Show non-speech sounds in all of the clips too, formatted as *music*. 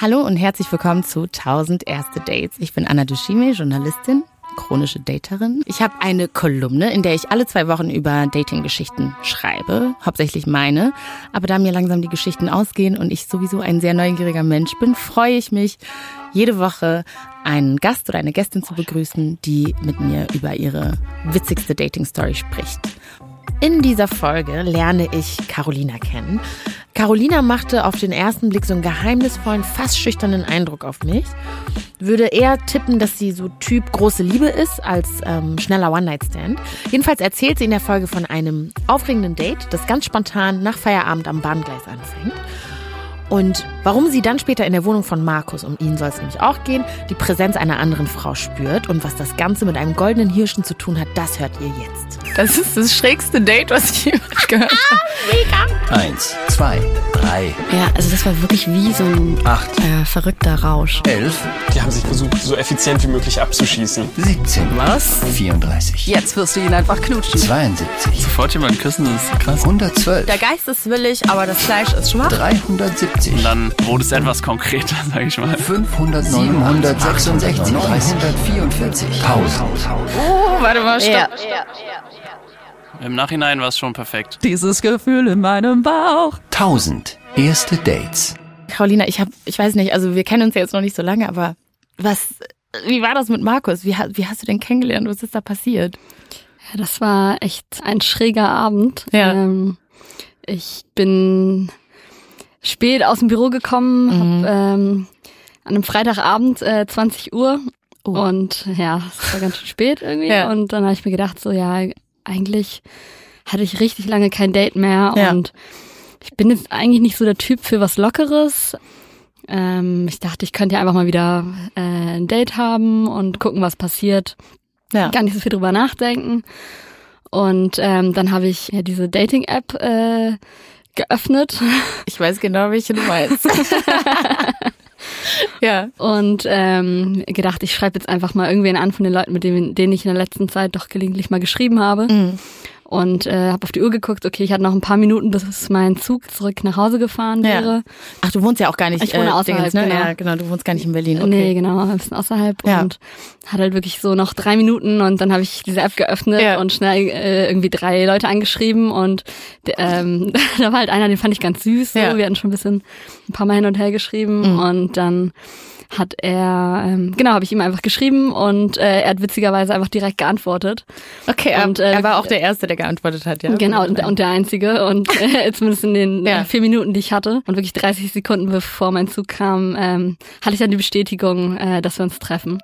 Hallo und herzlich willkommen zu 1000 erste Dates. Ich bin Anna Dushime, Journalistin, chronische Daterin. Ich habe eine Kolumne, in der ich alle zwei Wochen über Dating-Geschichten schreibe, hauptsächlich meine. Aber da mir langsam die Geschichten ausgehen und ich sowieso ein sehr neugieriger Mensch bin, freue ich mich, jede Woche einen Gast oder eine Gästin zu begrüßen, die mit mir über ihre witzigste Dating-Story spricht. In dieser Folge lerne ich Carolina kennen. Carolina machte auf den ersten Blick so einen geheimnisvollen, fast schüchternen Eindruck auf mich. Würde eher tippen, dass sie so Typ große Liebe ist als ähm, schneller One-Night-Stand. Jedenfalls erzählt sie in der Folge von einem aufregenden Date, das ganz spontan nach Feierabend am Bahngleis anfängt. Und warum sie dann später in der Wohnung von Markus, um ihn soll es nämlich auch gehen, die Präsenz einer anderen Frau spürt und was das Ganze mit einem goldenen Hirschen zu tun hat, das hört ihr jetzt. Das ist das schrägste Date, was ich jemals gehört habe. Mega. Eins, zwei, drei. Ja, also das war wirklich wie so ein acht, äh, verrückter Rausch. Elf. Die haben sich versucht, so effizient wie möglich abzuschießen. 17. Was? 34. Jetzt wirst du ihn einfach knutschen. 72. Sofort jemanden küssen, das ist krass. 112. Der Geist ist willig, aber das Fleisch ist schwach. 370. Und dann wurde es etwas konkreter, *laughs* sag ich mal. 500, 766, 344. Pause. Oh, warte mal, stopp. Ja. Im Nachhinein war es schon perfekt. Dieses Gefühl in meinem Bauch. 1000 erste Dates. Carolina, ich habe, ich weiß nicht, also wir kennen uns ja jetzt noch nicht so lange, aber was, wie war das mit Markus? Wie, wie hast du den kennengelernt? Was ist da passiert? Ja, das war echt ein schräger Abend. Ja. Ähm, ich bin spät aus dem Büro gekommen, Mhm. hab, ähm, an einem Freitagabend, äh, 20 Uhr. Oh. Und ja, es war ganz schön spät irgendwie. Ja. Und dann habe ich mir gedacht, so ja, eigentlich hatte ich richtig lange kein Date mehr. Ja. Und ich bin jetzt eigentlich nicht so der Typ für was Lockeres. Ähm, ich dachte, ich könnte ja einfach mal wieder äh, ein Date haben und gucken, was passiert Ja. gar nicht so viel drüber nachdenken. Und ähm, dann habe ich ja diese Dating-App äh, geöffnet *laughs* Ich weiß genau, welche du meinst. *laughs* ja. und ähm, gedacht, ich schreibe jetzt einfach mal irgendwen an von den Leuten, mit denen, denen ich in der letzten Zeit doch gelegentlich mal geschrieben habe. Mhm. Und äh, habe auf die Uhr geguckt, okay, ich hatte noch ein paar Minuten, bis mein Zug zurück nach Hause gefahren Ja. wäre. Ach, du wohnst ja auch gar nicht. Ich wohne äh, außerhalb, Dingens, ne? genau. Ja, genau, du wohnst gar nicht in Berlin. Okay. Nee, genau, ein bisschen außerhalb Ja. und hat halt wirklich so noch drei Minuten und dann habe ich diese App geöffnet Ja. und schnell äh, irgendwie drei Leute angeschrieben und ähm, *laughs* da war halt einer, den fand ich ganz süß. So. Ja. Wir hatten schon ein bisschen ein paar Mal hin und her geschrieben Mhm. und dann hat er, ähm, genau, habe ich ihm einfach geschrieben und äh, er hat witzigerweise einfach direkt geantwortet. Okay, er, Und, äh, er war auch der Erste, der geantwortet hat, ja. Genau, und, und der Einzige und äh, *laughs* zumindest in den Ja. äh, vier Minuten, die ich hatte und wirklich 30 Sekunden bevor mein Zug kam, ähm, hatte ich dann die Bestätigung, äh, dass wir uns treffen.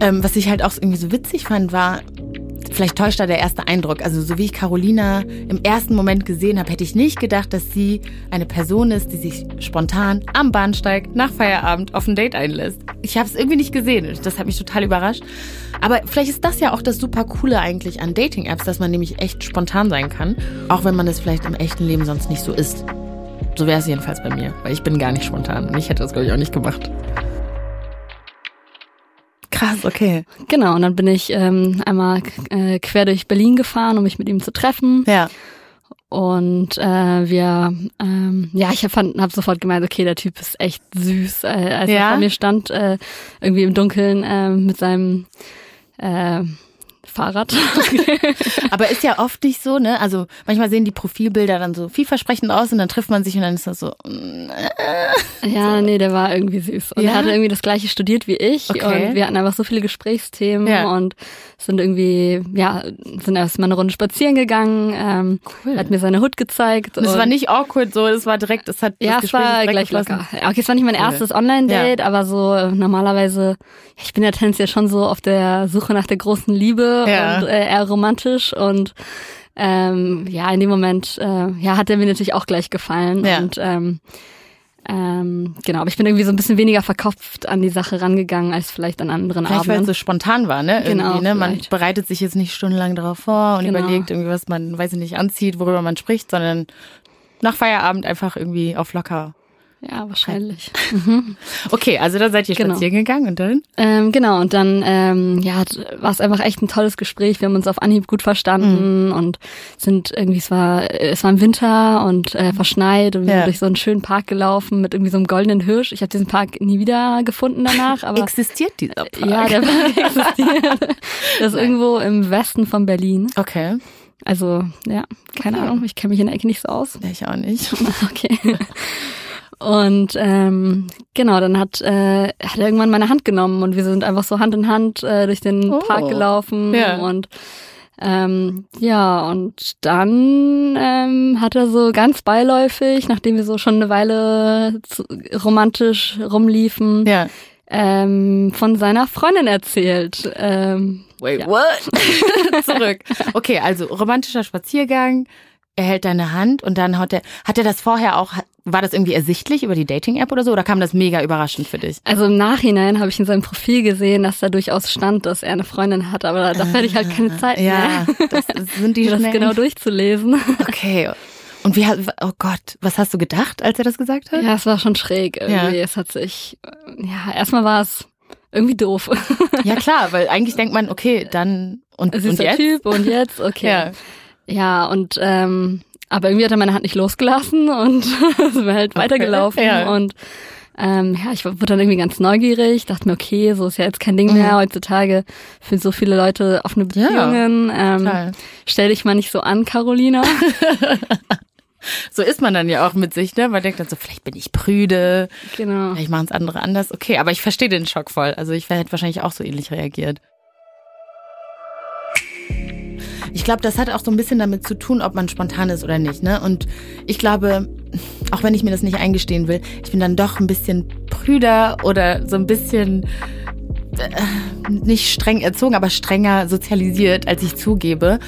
Ähm, was ich halt auch irgendwie so witzig fand, war, vielleicht täuscht da der erste Eindruck. Also so wie ich Carolina im ersten Moment gesehen habe, hätte ich nicht gedacht, dass sie eine Person ist, die sich spontan am Bahnsteig nach Feierabend auf ein Date einlässt. Ich habe es irgendwie nicht gesehen. Das hat mich total überrascht. Aber vielleicht ist das ja auch das super coole eigentlich an Dating-Apps, dass man nämlich echt spontan sein kann, auch wenn man es vielleicht im echten Leben sonst nicht so ist. So wäre es jedenfalls bei mir, weil ich bin gar nicht spontan. Und ich hätte das, glaube ich, auch nicht gemacht. Krass, okay. Genau, und dann bin ich ähm, einmal äh, quer durch Berlin gefahren, um mich mit ihm zu treffen. Ja. Und äh, wir, ähm, ja, ich habe hab sofort gemeint, okay, der Typ ist echt süß. Äh, als Ja? er vor mir stand, äh, irgendwie im Dunkeln äh, mit seinem äh, Fahrrad. *laughs* Aber ist ja oft nicht so, ne? Also manchmal sehen die Profilbilder dann so vielversprechend aus und dann trifft man sich und dann ist das so. mm, ja, nee, der war irgendwie süß. Und Ja? er hatte irgendwie das gleiche studiert wie ich. Okay. Und wir hatten einfach so viele Gesprächsthemen Ja. und sind irgendwie, ja, sind erstmal eine Runde spazieren gegangen. Ähm, Cool. Hat mir seine Hut gezeigt. Und es war nicht awkward so, es war direkt, es hat Ja, das es Gespräch war gleich locker. Ja, Okay, es war nicht mein Cool. erstes Online-Date, aber so äh, normalerweise, ich bin ja tendenziell schon so auf der Suche nach der großen Liebe Ja. und äh, eher romantisch und ähm, ja, in dem Moment, äh, ja, hat er mir natürlich auch gleich gefallen Ja. und ähm, ähm, genau, aber ich bin irgendwie so ein bisschen weniger verkopft an die Sache rangegangen als vielleicht an anderen Vielleicht weil es Abenden. so spontan war, ne? Genau, Irgendwie, ne? Man vielleicht. bereitet sich jetzt nicht stundenlang darauf vor und Genau. überlegt irgendwie, was man, weiß ich nicht, anzieht, worüber man spricht, sondern nach Feierabend einfach irgendwie auf locker Ja, wahrscheinlich. Okay, also da seid ihr Genau. spazieren gegangen und dann? Ähm, genau, und dann ähm, ja, war es einfach echt ein tolles Gespräch. Wir haben uns auf Anhieb gut verstanden und sind irgendwie, es war, es war im Winter und äh, verschneit und wir Ja. sind durch so einen schönen Park gelaufen mit irgendwie so einem goldenen Hirsch. Ich habe diesen Park nie wieder gefunden danach, aber Existiert dieser Park? ja, der Park *laughs* existiert. Das ist irgendwo im Westen von Berlin. Okay, Also, ja, keine Ahnung, ich kenne mich in der Ecke nicht so aus. ja, ich auch nicht. *laughs* Okay. *laughs* Und ähm, genau, dann hat, äh, hat er irgendwann meine Hand genommen und wir sind einfach so Hand in Hand äh, durch den Oh. Park gelaufen Ja. und ähm, ja, und dann ähm, hat er so ganz beiläufig, nachdem wir so schon eine Weile romantisch rumliefen, Ja. ähm, von seiner Freundin erzählt. Ähm, Wait, Ja. what? *laughs* *laughs* Zurück. Okay, also romantischer Spaziergang, er hält deine Hand und dann hat er, hat er das vorher auch, war das irgendwie ersichtlich über die Dating-App oder so oder kam das mega überraschend für dich? Also im Nachhinein habe ich in seinem Profil gesehen, dass da durchaus stand, dass er eine Freundin hat, aber dafür hatte ich halt keine Zeit Ja, mehr, das, sind die *laughs* das genau durchzulesen. Okay. Und wie hat, oh Gott, was hast du gedacht, als er das gesagt hat? Ja, es war schon schräg irgendwie. Ja. Es hat sich, ja, erstmal war es irgendwie doof. Ja, klar, weil eigentlich denkt man, okay, dann und, *laughs* und Süßer jetzt? Typ und jetzt, okay. Ja. Ja, und ähm, aber irgendwie hat er meine Hand nicht losgelassen *laughs* und *laughs* sind wir halt weitergelaufen ja. und ähm, ja, ich wurde dann irgendwie ganz neugierig, dachte mir, okay, so ist ja jetzt kein Ding mehr heutzutage für so viele Leute offene Mhm. Ja, Beziehungen. ähm, stell dich mal nicht so an, Carolina. *laughs* So ist man dann ja auch mit sich, ne? Man denkt dann so, vielleicht bin ich prüde, genau. vielleicht machen es andere anders. Okay, aber ich verstehe den Schock voll. Also ich hätte wahrscheinlich auch so ähnlich reagiert. Ich glaube, das hat auch so ein bisschen damit zu tun, ob man spontan ist oder nicht, ne? Und ich glaube, auch wenn ich mir das nicht eingestehen will, ich bin dann doch ein bisschen prüder oder so ein bisschen nicht streng erzogen, aber strenger sozialisiert, als ich zugebe.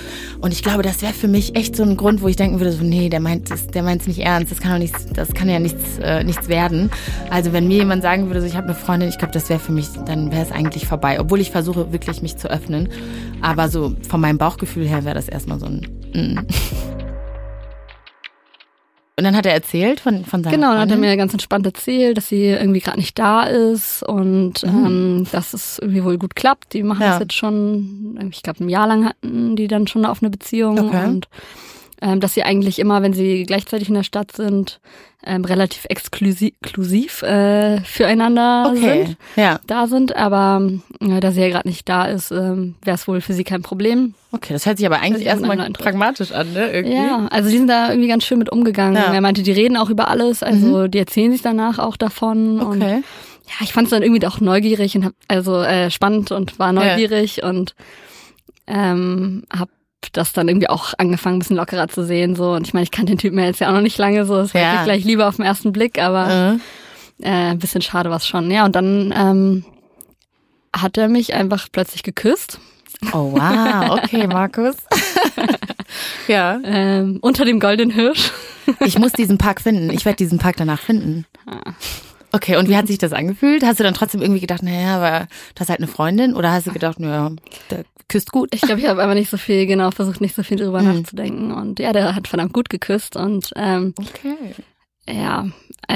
Und ich glaube, das wäre für mich echt so ein Grund, wo ich denken würde, so, nee, der meint es, der nicht ernst, das kann doch nichts, das kann ja nichts, äh, nichts werden. Also wenn mir jemand sagen würde, so, ich habe eine Freundin, ich glaube, das wäre für mich, dann wäre es eigentlich vorbei. Obwohl ich versuche wirklich mich zu öffnen. Aber so von meinem Bauchgefühl her wäre das erstmal so ein. Mm. Und dann hat er erzählt von, von seiner Genau, dann hat er mir ganz entspannt erzählt, dass sie irgendwie gerade nicht da ist und ähm, dass es irgendwie wohl gut klappt. Die machen Mhm. Ja. das jetzt schon, ich glaube, ein Jahr lang hatten die dann schon eine offene Beziehung Okay. und ähm, dass sie eigentlich immer, wenn sie gleichzeitig in der Stadt sind, ähm, relativ exklusiv, äh, füreinander Okay, sind, ja, da sind. Aber äh, da sie ja gerade nicht da ist, ähm, wäre es wohl für sie kein Problem. okay, das hört sich aber eigentlich erstmal pragmatisch an, ne? Irgendwie. Ja, also die sind da irgendwie ganz schön mit umgegangen. Ja. Mhm. Er meinte, die reden auch über alles, also die erzählen sich danach auch davon. Und Okay. ja, ich fand es dann irgendwie auch neugierig und hab, also äh, spannend und war neugierig und ähm, hab das dann irgendwie auch angefangen, ein bisschen lockerer zu sehen. So. Und ich meine, ich kannte den Typen ja jetzt ja auch noch nicht lange so. War Ja. nicht gleich lieber auf den ersten Blick, aber Äh. äh, ein bisschen schade war es schon. Ja, und dann ähm, hat er mich einfach plötzlich geküsst. Oh wow, okay, *laughs* Markus. *laughs* ja. Ähm, unter dem goldenen Hirsch. Ich muss diesen Park finden. Ich werde diesen Park danach finden. Okay, und wie hat sich das angefühlt? Hast du dann trotzdem irgendwie gedacht, naja, aber du hast halt eine Freundin? Oder hast du gedacht, naja, der küsst gut? Ich glaube, ich habe einfach nicht so viel, genau, versucht nicht so viel drüber Mhm. nachzudenken. Und ja, der hat verdammt gut geküsst und ähm, Okay. ja,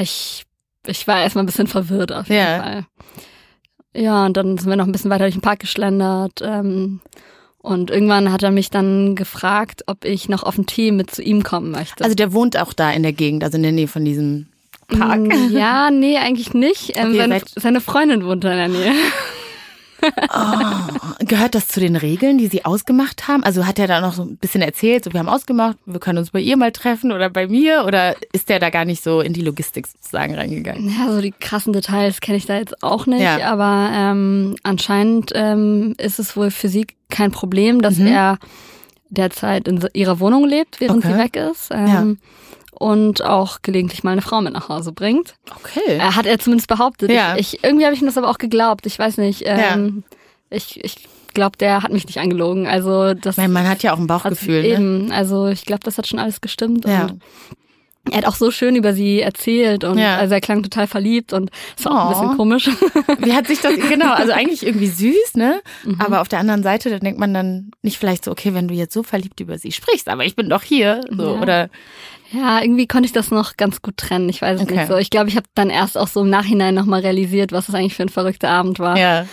ich, ich war erstmal ein bisschen verwirrt auf jeden Ja. Fall. Ja, und dann sind wir noch ein bisschen weiter durch den Park geschlendert. Ähm, und irgendwann hat er mich dann gefragt, ob ich noch auf den Tee mit zu ihm kommen möchte. Also der wohnt auch da in der Gegend, also in der Nähe von diesem Park. Mm, Ja, nee, eigentlich nicht. Ähm, Okay, seine, seine Freundin wohnt da in der Nähe. Gehört das zu den Regeln, die sie ausgemacht haben? Also hat er da noch so ein bisschen erzählt, so wir haben ausgemacht, wir können uns bei ihr mal treffen oder bei mir? Oder ist der da gar nicht so in die Logistik sozusagen reingegangen? Ja, so die krassen Details kenne ich da jetzt auch nicht, Ja. aber ähm, anscheinend ähm, ist es wohl für sie kein Problem, dass er derzeit in ihrer Wohnung lebt, während Okay. sie weg ist. Ähm, Und auch gelegentlich mal eine Frau mit nach Hause bringt. Okay. Äh, hat er zumindest behauptet. Ja. Ich, ich, irgendwie habe ich ihm das aber auch geglaubt. Ich weiß nicht. Ähm, Ich, ich glaube, der hat mich nicht angelogen. Also das Weil man hat ja auch ein Bauchgefühl, ne? eben. Also ich glaube, das hat schon alles gestimmt. Ja. Und er hat auch so schön über sie erzählt und Ja. also er klang total verliebt und es war auch ein Oh. bisschen komisch. Wie hat sich das, genau, also *laughs* eigentlich irgendwie süß, ne? Mhm. Aber auf der anderen Seite, da denkt man dann nicht vielleicht so, okay, wenn du jetzt so verliebt über sie sprichst, aber ich bin doch hier, so, Ja. oder, Ja, irgendwie konnte ich das noch ganz gut trennen. Ich weiß es Okay. nicht so. Ich glaube, ich habe dann erst auch so im Nachhinein nochmal realisiert, was das eigentlich für ein verrückter Abend war. ja.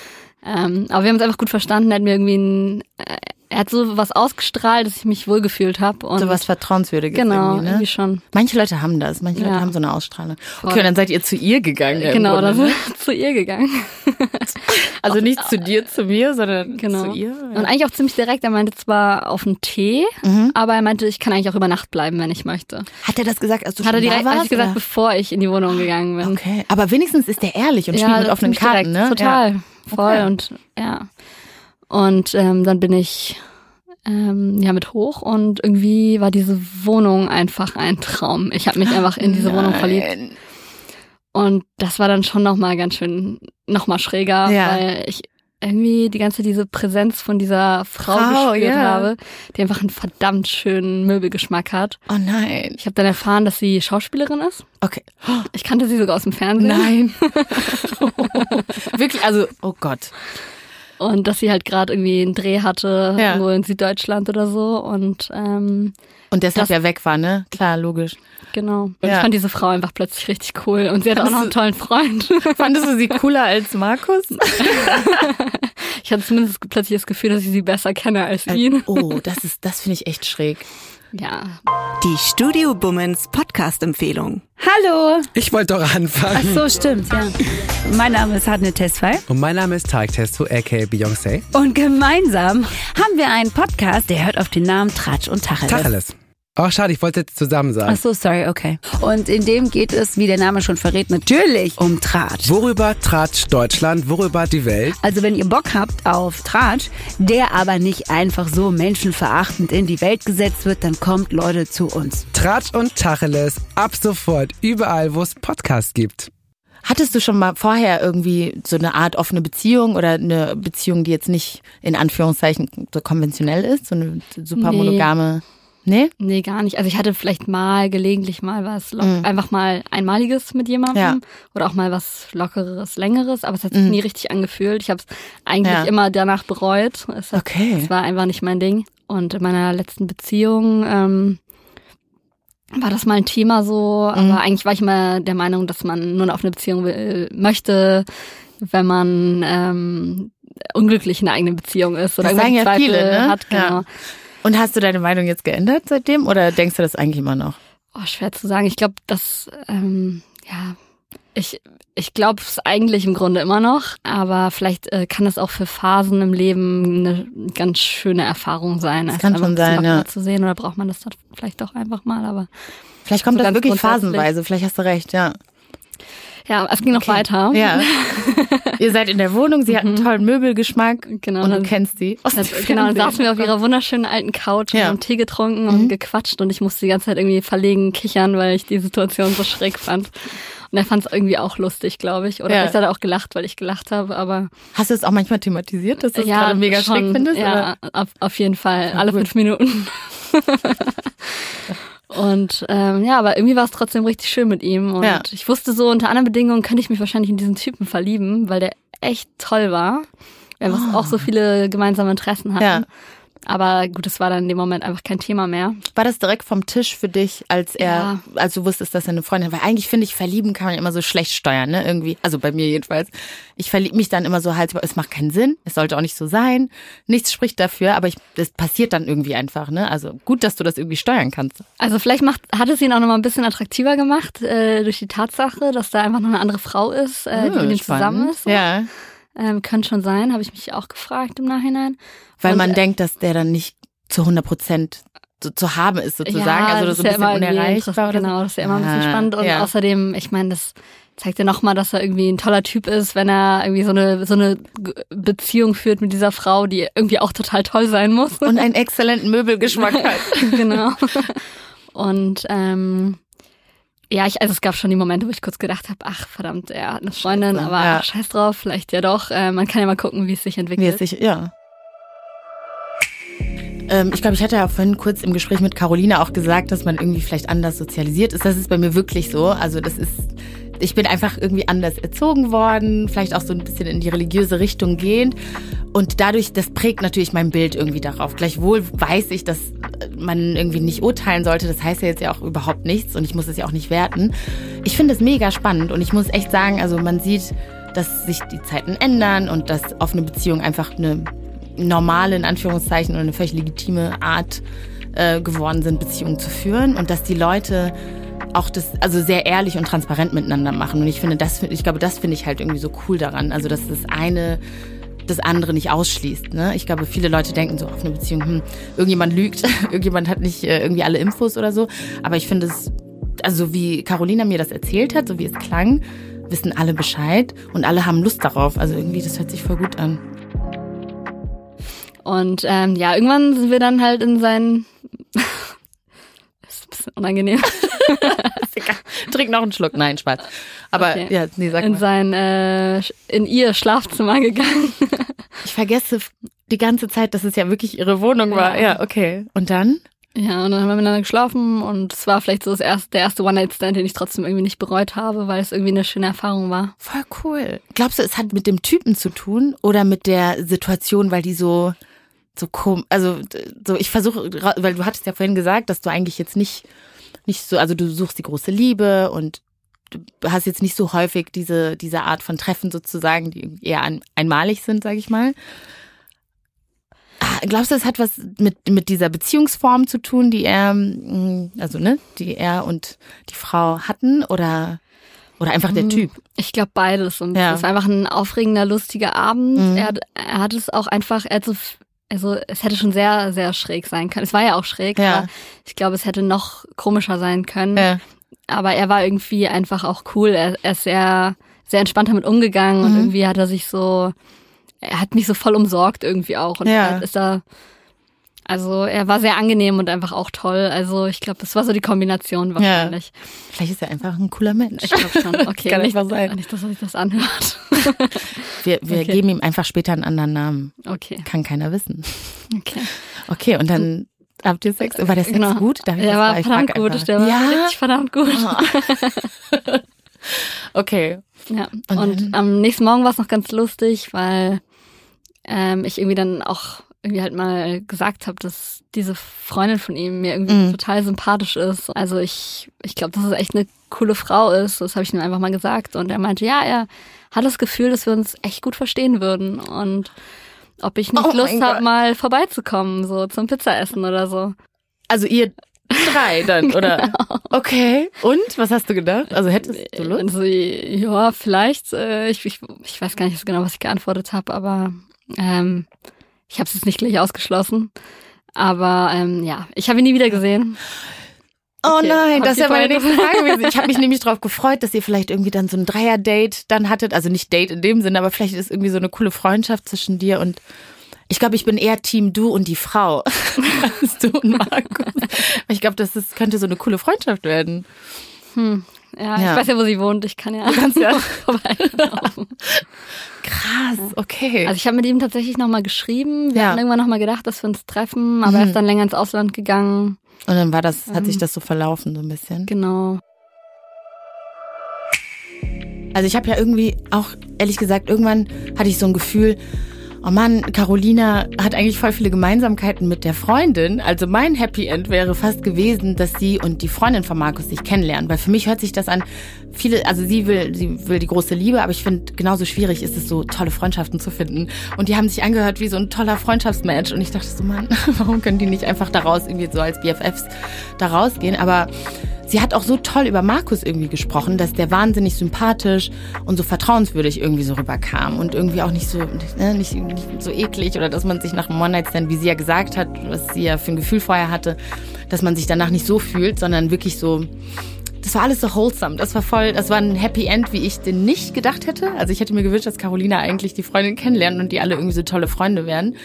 Ähm, aber wir haben uns einfach gut verstanden. Er hat mir irgendwie ein, äh, er hat so was ausgestrahlt, dass ich mich wohlgefühlt habe. So was Vertrauenswürdiges genau, irgendwie, irgendwie ne? schon. Manche Leute haben das, manche Leute Ja. haben so eine Ausstrahlung. Okay, und dann seid ihr zu ihr gegangen. ja, genau, das ne? ist *laughs* zu ihr gegangen. *laughs* Also nicht zu dir, zu mir, sondern Genau. zu ihr. Und eigentlich auch ziemlich direkt. Er meinte zwar auf einen Tee, Mhm. aber er meinte, ich kann eigentlich auch über Nacht bleiben, wenn ich möchte. Hat er das gesagt, als du Hat er direkt da hat warst? ich gesagt, bevor ich in die Wohnung gegangen bin. Okay, aber wenigstens ist der ehrlich und spielt mit offenen Karten, direkt. ne? Total, voll Okay. und ja. Und ähm, dann bin ich ähm, ja mit hoch und irgendwie war diese Wohnung einfach ein Traum. Ich habe mich einfach in diese Wohnung verliebt Nein. und das war dann schon noch mal ganz schön noch mal schräger, Ja. weil ich irgendwie die ganze diese Präsenz von dieser Frau, Frau, gespürt ja. habe, die einfach einen verdammt schönen Möbelgeschmack hat. Oh nein. Ich habe dann erfahren, dass sie Schauspielerin ist. Okay. Ich kannte sie sogar aus dem Fernsehen. Nein. *laughs* *laughs* Wirklich, also, oh Gott. Und dass sie halt gerade irgendwie einen Dreh hatte, Ja. irgendwo in Süddeutschland oder so. Und ähm, Und deshalb Das- ja weg war, ne? Klar, logisch. genau. Und Ja. ich fand diese Frau einfach plötzlich richtig cool. Und sie hatte auch noch einen tollen Freund. *laughs* Fandest du sie cooler als Markus? *laughs* Ich hatte zumindest plötzlich das Gefühl, dass ich sie besser kenne als ihn. Oh, das ist, das finde ich echt schräg. Ja. Die Studio Bummens Podcast-Empfehlung. Hallo. Ich wollte doch Ach anfangen. so, stimmt, ja. Mein Name ist Hadne Tesfay Und mein Name ist Tarek Testo, aka Beyoncé. und gemeinsam haben wir einen Podcast, der hört auf den Namen Tratsch und Tacheles. Tacheles. Oh, schade, ich wollte jetzt zusammen sagen. Ach so, sorry, okay. Und in dem geht es, wie der Name schon verrät, natürlich um Tratsch. Worüber tratscht Deutschland? Worüber die Welt? Also wenn ihr Bock habt auf Tratsch, der aber nicht einfach so menschenverachtend in die Welt gesetzt wird, dann kommt Leute zu uns. Tratsch und Tacheles ab sofort überall, wo es Podcasts gibt. Hattest du schon mal vorher irgendwie so eine Art offene Beziehung oder eine Beziehung, die jetzt nicht in Anführungszeichen so konventionell ist, so eine super monogame? Nee? Nee, gar nicht. Also ich hatte vielleicht mal gelegentlich mal was, lo- einfach mal einmaliges mit jemandem Ja. oder auch mal was lockeres, längeres, aber es hat sich nie richtig angefühlt. Ich habe es eigentlich Ja. immer danach bereut. Es, hat, Okay. es war einfach nicht mein Ding. Und in meiner letzten Beziehung ähm, war das mal ein Thema so, Mhm. aber eigentlich war ich immer der Meinung, dass man nur auf eine Beziehung will, möchte, wenn man ähm, unglücklich in einer eigenen Beziehung ist oder Das sagen ja viele, ne? hat. Genau. Ja. Und hast du deine Meinung jetzt geändert seitdem oder denkst du das eigentlich immer noch? Oh, schwer zu sagen. Ich glaube, dass, ähm, ja, ich, ich glaube es eigentlich im Grunde immer noch, aber vielleicht äh, kann es auch für Phasen im Leben eine ganz schöne Erfahrung sein. Das es kann schon sein, ja. zu sehen oder braucht man das dann vielleicht doch einfach mal, aber Vielleicht kommt So das wirklich phasenweise, vielleicht hast du recht, ja. Ja, es ging noch weiter. Ja. *laughs* Ihr seid in der Wohnung, sie hat einen tollen Möbelgeschmack Genau, und du dann- kennst sie. aus dem genau, dann saßen wir auf ihrer wunderschönen alten Couch und Ja. Mhm. haben Tee getrunken und gequatscht und ich musste die ganze Zeit irgendwie verlegen kichern, weil ich die Situation so schräg fand. Und er fand es irgendwie auch lustig, glaube ich. Oder Ja. vielleicht hat er auch gelacht, weil ich gelacht habe, aber Hast du es auch manchmal thematisiert, dass du es gerade mega schon. schräg findest? Ja, auf, auf jeden Fall. Alle fünf Minuten. *laughs* und ähm, ja, aber irgendwie war es trotzdem richtig schön mit ihm. Und Ja. ich wusste so, unter anderen Bedingungen könnte ich mich wahrscheinlich in diesen Typen verlieben, weil der echt toll war. Wir haben auch so viele gemeinsame Interessen hatten. Oh. Ja. Aber gut, es war dann in dem Moment einfach kein Thema mehr. War das direkt vom Tisch für dich, als er, Ja. als du wusstest, dass er eine Freundin Weil eigentlich finde ich, verlieben kann man immer so schlecht steuern, ne? Irgendwie. Also bei mir jedenfalls. Ich verliebe mich dann immer so halt, es macht keinen Sinn, es sollte auch nicht so sein. Nichts spricht dafür, aber ich, es passiert dann irgendwie einfach, ne? Also gut, dass du das irgendwie steuern kannst. Also vielleicht macht, hat es ihn auch noch mal ein bisschen attraktiver gemacht, äh, durch die Tatsache, dass da einfach noch eine andere Frau ist, äh, die Hm, mit ihm zusammen ist. Ja. Ähm, könnte schon sein, habe ich mich auch gefragt im Nachhinein. Weil Und, man äh, denkt, dass der dann nicht zu 100 Prozent zu, zu haben ist sozusagen. Ja, also das so ist ein ja bisschen unerreichbar. Oder Genau, so. das ist ja immer ein bisschen Ah, spannend. Und ja. außerdem, ich meine, das zeigt ja nochmal, dass er irgendwie ein toller Typ ist, wenn er irgendwie so eine, so eine Beziehung führt mit dieser Frau, die irgendwie auch total toll sein muss. Und einen exzellenten Möbelgeschmack *laughs* hat. genau. Und ähm, ja, ich, also es gab schon die Momente, wo ich kurz gedacht habe, ach verdammt, er hat eine Freundin, Scheiße, aber ja. ach, scheiß drauf, vielleicht ja doch. Äh, man kann ja mal gucken, wie es sich Wie entwickelt. es sich, ja. Ähm, ich glaube, ich hatte ja vorhin kurz im Gespräch mit Carolina auch gesagt, dass man irgendwie vielleicht anders sozialisiert ist. Das ist bei mir wirklich so. Also das ist, ich bin einfach irgendwie anders erzogen worden, vielleicht auch so ein bisschen in die religiöse Richtung gehend. Und dadurch, das prägt natürlich mein Bild irgendwie darauf. Gleichwohl weiß ich, dass man irgendwie nicht urteilen sollte. Das heißt ja jetzt ja auch überhaupt nichts und ich muss es ja auch nicht werten. Ich finde es mega spannend und ich muss echt sagen, also man sieht, dass sich die Zeiten ändern und dass offene Beziehungen einfach eine normale, in Anführungszeichen, oder eine völlig legitime Art äh, geworden sind, Beziehungen zu führen und dass die Leute auch das, also sehr ehrlich und transparent miteinander machen. Und ich finde, das, ich glaube, das finde ich halt irgendwie so cool daran. Also, dass das eine das andere nicht ausschließt. Ne? Ich glaube, viele Leute denken so auf eine Beziehung, hm, irgendjemand lügt, *laughs* irgendjemand hat nicht äh, irgendwie alle Infos oder so. Aber ich finde es, also wie Carolina mir das erzählt hat, so wie es klang, wissen alle Bescheid und alle haben Lust darauf. Also irgendwie, das hört sich voll gut an. Und ähm, ja, irgendwann sind wir dann halt in seinen. *laughs* ist ein bisschen unangenehm. Trink noch einen Schluck. Nein, Spaß. Aber okay. ja, nee, sag in mal. sein äh, in ihr Schlafzimmer gegangen. *laughs* ich vergesse die ganze Zeit, dass es ja wirklich ihre Wohnung war. Ja, ja okay. Und dann? Ja, und dann haben wir miteinander geschlafen und es war vielleicht so das erste, der erste One-Night-Stand, den ich trotzdem irgendwie nicht bereut habe, weil es irgendwie eine schöne Erfahrung war. Voll cool. Glaubst du, es hat mit dem Typen zu tun oder mit der Situation, weil die so so komisch, also so ich versuche, weil du hattest ja vorhin gesagt, dass du eigentlich jetzt nicht nicht so, also du suchst die große Liebe und du hast jetzt nicht so häufig diese diese Art von Treffen sozusagen, die eher ein, einmalig sind, sage ich mal. Ah, glaubst du, es hat was mit mit dieser Beziehungsform zu tun, die er, mm, also ne, die er und die Frau hatten, oder oder einfach der hm, Typ? Ich glaube beides. Und ja. es war einfach ein aufregender, lustiger Abend. Mhm. Er, er hat es auch einfach, er hat so also es hätte schon sehr, sehr schräg sein können. Es war ja auch schräg, ja. aber ich glaube, es hätte noch komischer sein können. Ja. Aber er war irgendwie einfach auch cool. Er, er ist sehr, sehr entspannt damit umgegangen mhm. und irgendwie hat er sich so, er hat mich so voll umsorgt irgendwie auch. Und ja. ist da, also er war sehr angenehm und einfach auch toll. Also ich glaube, das war so die Kombination wahrscheinlich. Ja. Vielleicht ist er einfach ein cooler Mensch. Ich glaube schon. *laughs* Okay. Kann nicht was sein. Nicht, dass er sich das anhört. *laughs* wir wir okay. geben ihm einfach später einen anderen Namen. Okay. Kann keiner wissen. Okay. Okay, und dann habt ihr Sex? War der Sex genau. gut? Darf der war verdammt gut. Der war ja? richtig verdammt gut. Oh. *laughs* okay. Ja. Und, und am nächsten Morgen war es noch ganz lustig, weil ähm, ich irgendwie dann auch irgendwie halt mal gesagt habe, dass diese Freundin von ihm mir irgendwie mhm. total sympathisch ist. Also ich, ich glaube, dass es echt eine coole Frau ist. Das habe ich ihm einfach mal gesagt. Und er meinte, ja, er hat das Gefühl, dass wir uns echt gut verstehen würden. Und ob ich nicht oh Lust habe, mal vorbeizukommen, so zum Pizzaessen oder so. Also ihr drei dann, *laughs* oder? genau. Okay. Und was hast du gedacht? Also hättest du Lust? Also, ja, vielleicht. Äh, ich, ich, ich weiß gar nicht genau, was ich geantwortet habe, aber ähm, ich habe es jetzt nicht gleich ausgeschlossen. Aber ähm, ja, ich habe ihn nie wieder gesehen. Oh okay. nein, das ist ja meine nächste Frage gewesen. Ich habe mich *laughs* nämlich darauf gefreut, dass ihr vielleicht irgendwie dann so ein Dreier-Date dann hattet. Also nicht Date in dem Sinne, aber vielleicht ist irgendwie so eine coole Freundschaft zwischen dir und ich glaube, ich bin eher Team du und die Frau *laughs* als du und Markus. Ich glaube, das ist, könnte so eine coole Freundschaft werden. Hm. Ja, ja, ich weiß ja, wo sie wohnt. Ich kann ja, du kannst ja *laughs* vorbeilaufen. Krass, okay. Also ich habe mit ihm tatsächlich nochmal geschrieben. Wir ja. haben irgendwann nochmal gedacht, dass wir uns treffen, aber mhm. er ist dann länger ins Ausland gegangen. Und dann war das, hat sich ähm, das so verlaufen so ein bisschen. Genau. Also ich habe ja irgendwie auch, ehrlich gesagt, irgendwann hatte ich so ein Gefühl, oh Mann, Carolina hat eigentlich voll viele Gemeinsamkeiten mit der Freundin. Also mein Happy End wäre fast gewesen, dass sie und die Freundin von Markus sich kennenlernen. Weil für mich hört sich das an, viele, also sie will, sie will die große Liebe, aber ich finde, genauso schwierig ist es so, tolle Freundschaften zu finden. Und die haben sich angehört wie so ein toller Freundschaftsmatch. Und ich dachte so, Mann, *laughs* warum können die nicht einfach daraus irgendwie so als BFFs da rausgehen? Aber sie hat auch so toll über Markus irgendwie gesprochen, dass der wahnsinnig sympathisch und so vertrauenswürdig irgendwie so rüberkam und irgendwie auch nicht so, ne, nicht, nicht so eklig oder dass man sich nach einem One-Night-Stand, wie sie ja gesagt hat, was sie ja für ein Gefühl vorher hatte, dass man sich danach nicht so fühlt, sondern wirklich so, das war alles so wholesome. Das war voll, das war ein Happy End, wie ich den nicht gedacht hätte. Also ich hätte mir gewünscht, dass Carolina eigentlich die Freundin kennenlernt und die alle irgendwie so tolle Freunde werden.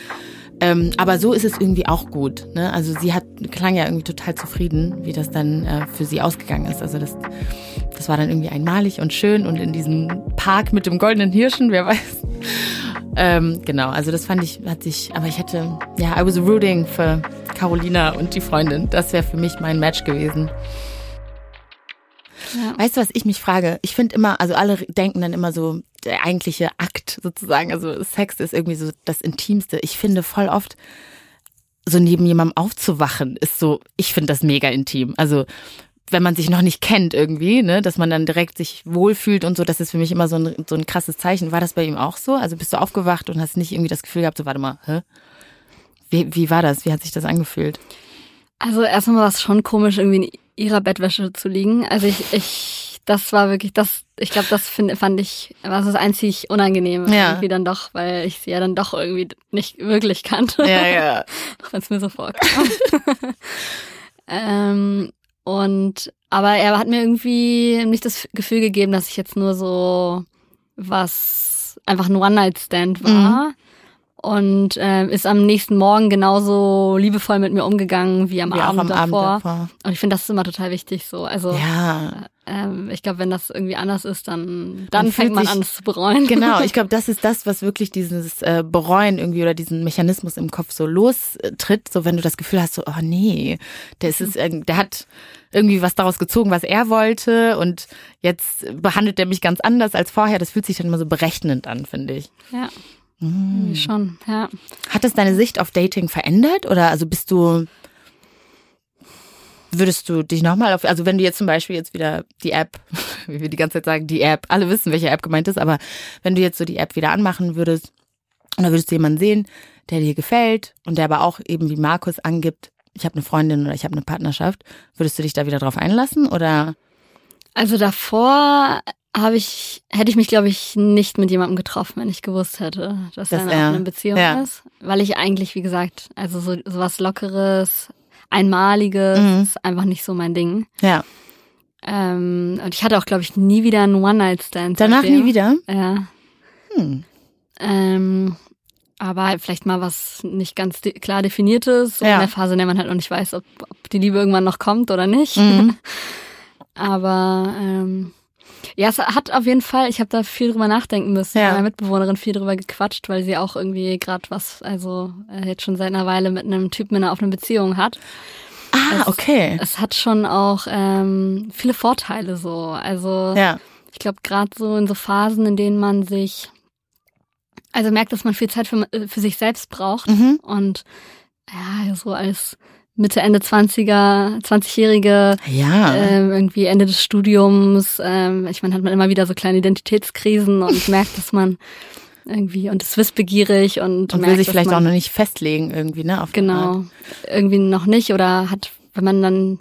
Ähm, aber so ist es irgendwie auch gut. Ne? Also sie hat klang ja irgendwie total zufrieden, wie das dann äh, für sie ausgegangen ist. Also das, das war dann irgendwie einmalig und schön und in diesem Park mit dem goldenen Hirschen, wer weiß. Ähm, genau, also das fand ich, hat sich, aber ich hätte, ja, I was rooting für Carolina und die Freundin. Das wäre für mich mein Match gewesen. Ja. Weißt du, was ich mich frage? Ich finde immer, also alle denken dann immer so, der eigentliche Akt sozusagen, also Sex ist irgendwie so das Intimste. Ich finde voll oft, so neben jemandem aufzuwachen, ist so, ich finde das mega intim. Also wenn man sich noch nicht kennt irgendwie, ne, dass man dann direkt sich wohlfühlt und so, das ist für mich immer so ein, so ein krasses Zeichen. War das bei ihm auch so? Also bist du aufgewacht und hast nicht irgendwie das Gefühl gehabt, so warte mal, hä? Wie, wie war das? Wie hat sich das angefühlt? Also erstmal war es schon komisch, irgendwie in ihrer Bettwäsche zu liegen. Also ich, ich, das war wirklich, das, ich glaube, das find, fand ich, war das einzig unangenehm ja. irgendwie dann doch, weil ich sie ja dann doch irgendwie nicht wirklich kannte. Ja, ja. Auch wenn es mir so vorkam. *laughs* ähm, und aber er hat mir irgendwie nicht das Gefühl gegeben, dass ich jetzt nur so was einfach ein One-Night-Stand war. Mhm. Und äh, ist am nächsten Morgen genauso liebevoll mit mir umgegangen wie am, wie Abend, am davor. Abend davor. Und ich finde, das ist immer total wichtig so. Also ja. ähm, ich glaube, wenn das irgendwie anders ist, dann, dann man fängt man an, es zu bereuen. Genau, *laughs* ich glaube, das ist das, was wirklich dieses äh, Bereuen irgendwie oder diesen Mechanismus im Kopf so lostritt. So wenn du das Gefühl hast, so, oh nee, der ist, ist der hat irgendwie was daraus gezogen, was er wollte und jetzt behandelt er mich ganz anders als vorher. Das fühlt sich dann immer so berechnend an, finde ich. Ja. Mhm. Schon, ja. Hat es deine Sicht auf Dating verändert oder also bist du würdest du dich nochmal auf, also wenn du jetzt zum Beispiel jetzt wieder die App, *laughs* wie wir die ganze Zeit sagen, die App, alle wissen, welche App gemeint ist, aber wenn du jetzt so die App wieder anmachen würdest und da würdest du jemanden sehen, der dir gefällt und der aber auch eben wie Markus angibt, ich habe eine Freundin oder ich habe eine Partnerschaft, würdest du dich da wieder drauf einlassen oder? Also davor habe ich, hätte ich mich, glaube ich, nicht mit jemandem getroffen, wenn ich gewusst hätte, dass das er in einer Beziehung ja. ist. Weil ich eigentlich, wie gesagt, also so, so was Lockeres, Einmaliges mhm. ist einfach nicht so mein Ding. Ja. Ähm, und ich hatte auch, glaube ich, nie wieder einen One-Night-Stand. Danach nie wieder? Ja. Hm. Ähm, aber halt vielleicht mal was nicht ganz de klar definiertes, so ja. in der Phase, in der man halt noch nicht weiß, ob, ob die Liebe irgendwann noch kommt oder nicht. Mhm. *laughs* aber ähm, ja, es hat auf jeden Fall, ich habe da viel drüber nachdenken müssen. Ja. Mit meiner Mitbewohnerin viel drüber gequatscht, weil sie auch irgendwie gerade was, also äh, jetzt schon seit einer Weile mit einem Typen in einer offenen Beziehung hat. Ah, es, okay. Es hat schon auch ähm, viele Vorteile so. Also ja. ich glaube, gerade so in so Phasen, in denen man sich also merkt, dass man viel Zeit für, äh, für sich selbst braucht mhm. und ja, so als Mitte, Ende 20er, 20-Jährige, ja. ähm, irgendwie Ende des Studiums. Ähm, ich meine, hat man immer wieder so kleine Identitätskrisen und *laughs* merkt, dass man irgendwie und ist wissbegierig und, und merkt, will sich vielleicht auch noch nicht festlegen irgendwie, ne? Auf genau, irgendwie noch nicht oder hat, wenn man dann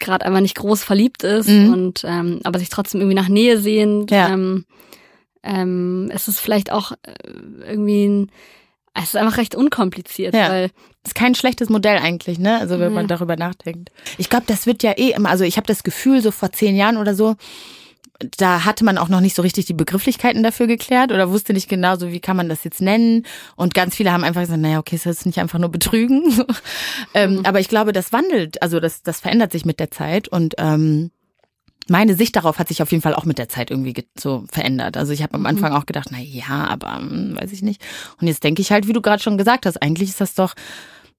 gerade einfach nicht groß verliebt ist mhm. und ähm, aber sich trotzdem irgendwie nach Nähe sehend, ja. ähm, ähm, es ist vielleicht auch äh, irgendwie ein, es ist einfach recht unkompliziert, ja. weil ist kein schlechtes Modell eigentlich, ne? Also wenn nee. man darüber nachdenkt. Ich glaube, das wird ja eh immer, also ich habe das Gefühl, so vor zehn Jahren oder so, da hatte man auch noch nicht so richtig die Begrifflichkeiten dafür geklärt oder wusste nicht genau so, wie kann man das jetzt nennen. Und ganz viele haben einfach gesagt, naja, okay, ist das nicht einfach nur Betrügen. *laughs* ähm, mhm. Aber ich glaube, das wandelt, also das, das verändert sich mit der Zeit und ähm, meine Sicht darauf hat sich auf jeden Fall auch mit der Zeit irgendwie so verändert. Also ich habe am mhm. Anfang auch gedacht, na ja, aber hm, weiß ich nicht. Und jetzt denke ich halt, wie du gerade schon gesagt hast, eigentlich ist das doch,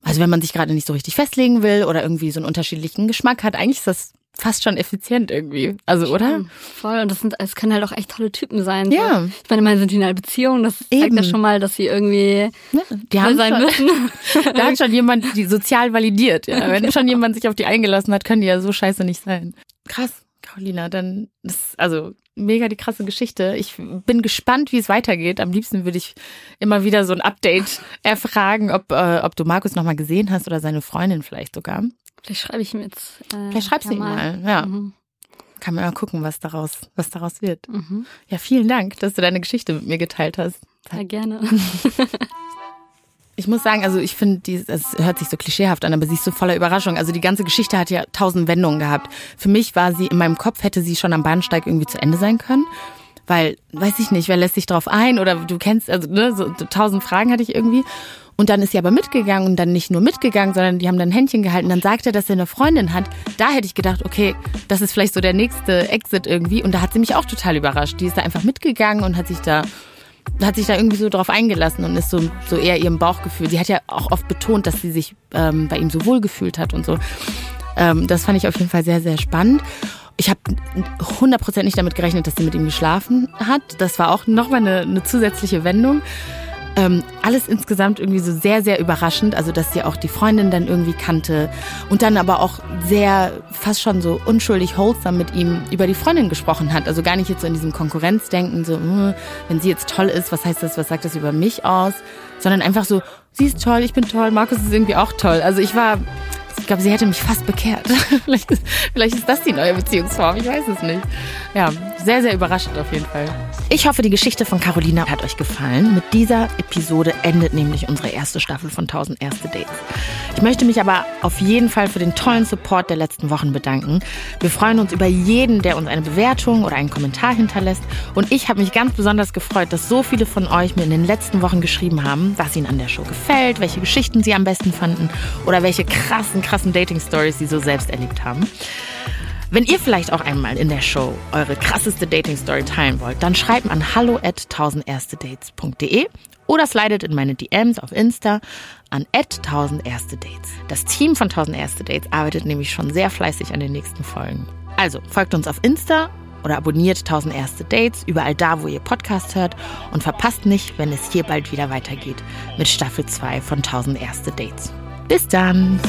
also wenn man sich gerade nicht so richtig festlegen will oder irgendwie so einen unterschiedlichen Geschmack hat, eigentlich ist das fast schon effizient irgendwie. Also, oder? Voll. Und das sind, es können halt auch echt tolle Typen sein. Ja. So. Ich meine, meine sind die in einer Beziehung. Das Eben. zeigt ja schon mal, dass sie irgendwie ja, die haben sein schon, müssen. *laughs* da hat schon jemand die sozial validiert. Ja. *laughs* Wenn schon jemand sich auf die eingelassen hat, können die ja so scheiße nicht sein. Krass. Carolina, dann ist also mega die krasse Geschichte. Ich bin gespannt, wie es weitergeht. Am liebsten würde ich immer wieder so ein Update *laughs* erfragen, ob, äh, ob du Markus nochmal gesehen hast oder seine Freundin vielleicht sogar. Vielleicht schreibe ich ihm jetzt. Äh, vielleicht schreibst du ihm mal, ja. Mhm. Kann man mal gucken, was daraus, was daraus wird. Mhm. Ja, vielen Dank, dass du deine Geschichte mit mir geteilt hast. Sehr gerne. *laughs* Ich muss sagen, also ich finde, es hört sich so klischeehaft an, aber sie ist so voller Überraschung. Also die ganze Geschichte hat ja tausend Wendungen gehabt. Für mich war sie, in meinem Kopf hätte sie schon am Bahnsteig irgendwie zu Ende sein können. Weil, weiß ich nicht, wer lässt sich drauf ein oder du kennst, also ne, so, tausend Fragen hatte ich irgendwie. Und dann ist sie aber mitgegangen und dann nicht nur mitgegangen, sondern die haben dann Händchen gehalten. Dann sagt er, dass er eine Freundin hat. Da hätte ich gedacht, okay, das ist vielleicht so der nächste Exit irgendwie. Und da hat sie mich auch total überrascht. Die ist da einfach mitgegangen und hat sich da hat sich da irgendwie so drauf eingelassen und ist so, so eher ihrem Bauchgefühl. Sie hat ja auch oft betont, dass sie sich ähm, bei ihm so wohl gefühlt hat und so. Ähm, das fand ich auf jeden Fall sehr, sehr spannend. Ich habe 100% nicht damit gerechnet, dass sie mit ihm geschlafen hat. Das war auch nochmal eine, eine zusätzliche Wendung. Ähm, alles insgesamt irgendwie so sehr, sehr überraschend. Also, dass sie auch die Freundin dann irgendwie kannte und dann aber auch sehr, fast schon so unschuldig wholesome mit ihm über die Freundin gesprochen hat. Also gar nicht jetzt so in diesem Konkurrenzdenken, so, hm, wenn sie jetzt toll ist, was heißt das, was sagt das über mich aus? Sondern einfach so, sie ist toll, ich bin toll, Markus ist irgendwie auch toll. Also ich war, ich glaube, sie hätte mich fast bekehrt. *laughs* vielleicht, ist, vielleicht ist das die neue Beziehungsform, ich weiß es nicht. Ja, sehr, sehr überraschend auf jeden Fall. Ich hoffe, die Geschichte von Carolina hat euch gefallen. Mit dieser Episode endet nämlich unsere erste Staffel von 1000 erste Dates. Ich möchte mich aber auf jeden Fall für den tollen Support der letzten Wochen bedanken. Wir freuen uns über jeden, der uns eine Bewertung oder einen Kommentar hinterlässt. Und ich habe mich ganz besonders gefreut, dass so viele von euch mir in den letzten Wochen geschrieben haben, was ihnen an der Show gefällt, welche Geschichten sie am besten fanden oder welche krassen, krassen Dating-Stories sie so selbst erlebt haben. Wenn ihr vielleicht auch einmal in der Show eure krasseste Dating-Story teilen wollt, dann schreibt an hallo at 1000erstedates.de oder slidet in meine DMs auf Insta an 1000 erste. Das Team von 1000 erste Dates arbeitet nämlich schon sehr fleißig an den nächsten Folgen. Also folgt uns auf Insta oder abonniert 1000 erste Dates überall da, wo ihr Podcast hört und verpasst nicht, wenn es hier bald wieder weitergeht mit Staffel 2 von 1000 erste Dates. Bis dann!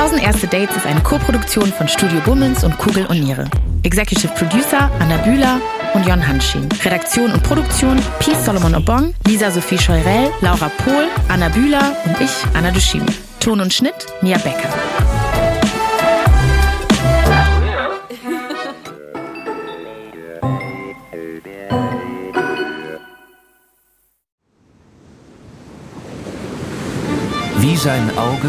1000 erste Dates ist eine Koproduktion von Studio Bummens und Kugel und Niere. Executive Producer Anna Bühler und Jon Hanschin. Redaktion und Produktion Peace Solomon Obong, Lisa Sophie Scheurell, Laura Pohl, Anna Bühler und ich, Anna Duschimi. Ton und Schnitt Mia Becker. Wie sein Auge